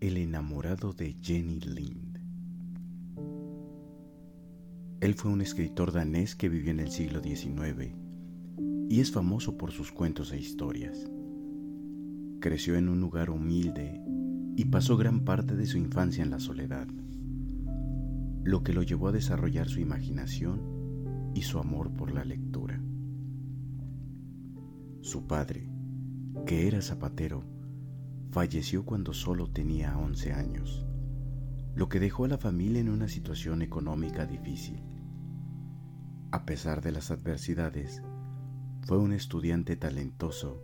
El enamorado de Jenny Lind. Él fue un escritor danés que vivió en el siglo XIX y es famoso por sus cuentos e historias. Creció en un lugar humilde y pasó gran parte de su infancia en la soledad, lo que lo llevó a desarrollar su imaginación y su amor por la lectura. Su padre, que era zapatero, falleció cuando solo tenía 11 años, lo que dejó a la familia en una situación económica difícil. A pesar de las adversidades, fue un estudiante talentoso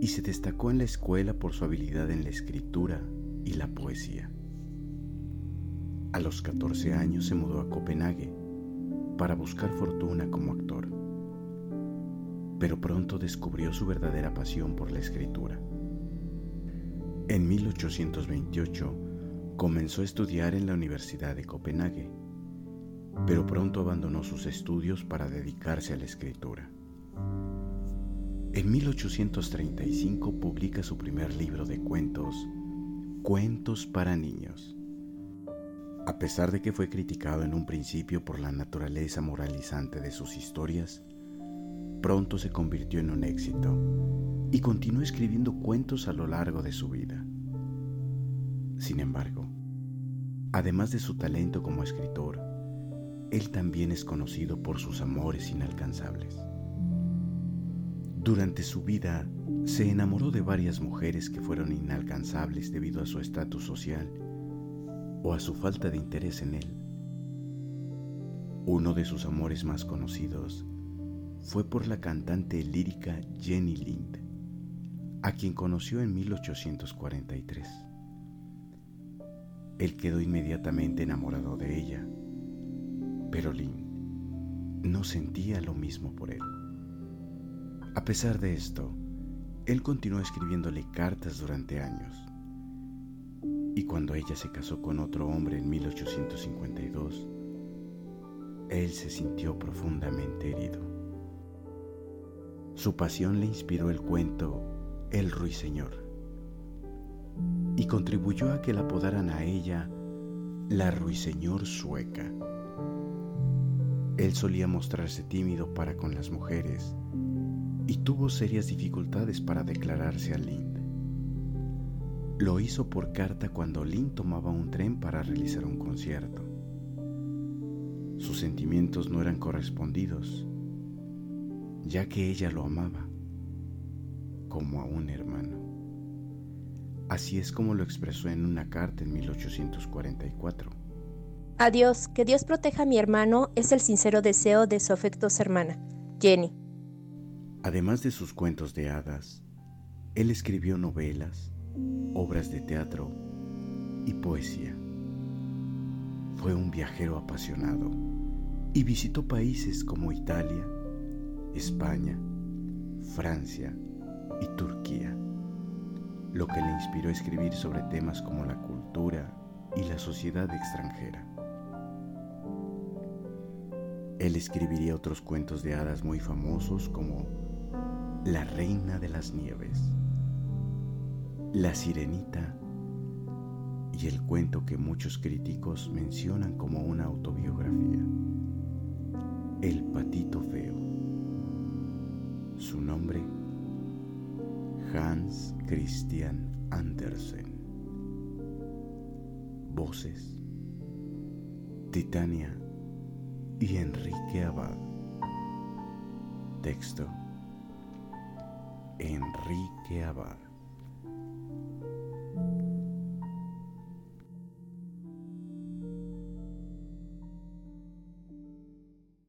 y se destacó en la escuela por su habilidad en la escritura y la poesía. A los 14 años se mudó a Copenhague para buscar fortuna como actor, pero pronto descubrió su verdadera pasión por la escritura. En 1828 comenzó a estudiar en la Universidad de Copenhague, pero pronto abandonó sus estudios para dedicarse a la escritura. En 1835 publica su primer libro de cuentos, Cuentos para Niños. A pesar de que fue criticado en un principio por la naturaleza moralizante de sus historias, pronto se convirtió en un éxito y continuó escribiendo cuentos a lo largo de su vida. Sin embargo, además de su talento como escritor, él también es conocido por sus amores inalcanzables. Durante su vida se enamoró de varias mujeres que fueron inalcanzables debido a su estatus social o a su falta de interés en él. Uno de sus amores más conocidos fue por la cantante lírica Jenny Lind, a quien conoció en 1843. Él quedó inmediatamente enamorado de ella, pero Lind no sentía lo mismo por él. A pesar de esto, él continuó escribiéndole cartas durante años. Y cuando ella se casó con otro hombre en 1852, él se sintió profundamente herido. Su pasión le inspiró el cuento El Ruiseñor y contribuyó a que la apodaran a ella la Ruiseñor Sueca. Él solía mostrarse tímido para con las mujeres y tuvo serias dificultades para declararse a Lind. Lo hizo por carta cuando Lind tomaba un tren para realizar un concierto. Sus sentimientos no eran correspondidos, ya que ella lo amaba como a un hermano. Así es como lo expresó en una carta en 1844. Adiós, que Dios proteja a mi hermano es el sincero deseo de su afectuosa hermana, Jenny. Además de sus cuentos de hadas, él escribió novelas, obras de teatro y poesía. Fue un viajero apasionado y visitó países como Italia, España, Francia y Turquía, lo que le inspiró a escribir sobre temas como la cultura y la sociedad extranjera. Él escribiría otros cuentos de hadas muy famosos como la reina de las nieves, la sirenita y el cuento que muchos críticos mencionan como una autobiografía, El patito feo. Su nombre, Hans Christian Andersen. Voces, Titania y Enrique Abad. Texto, Enrique Abad.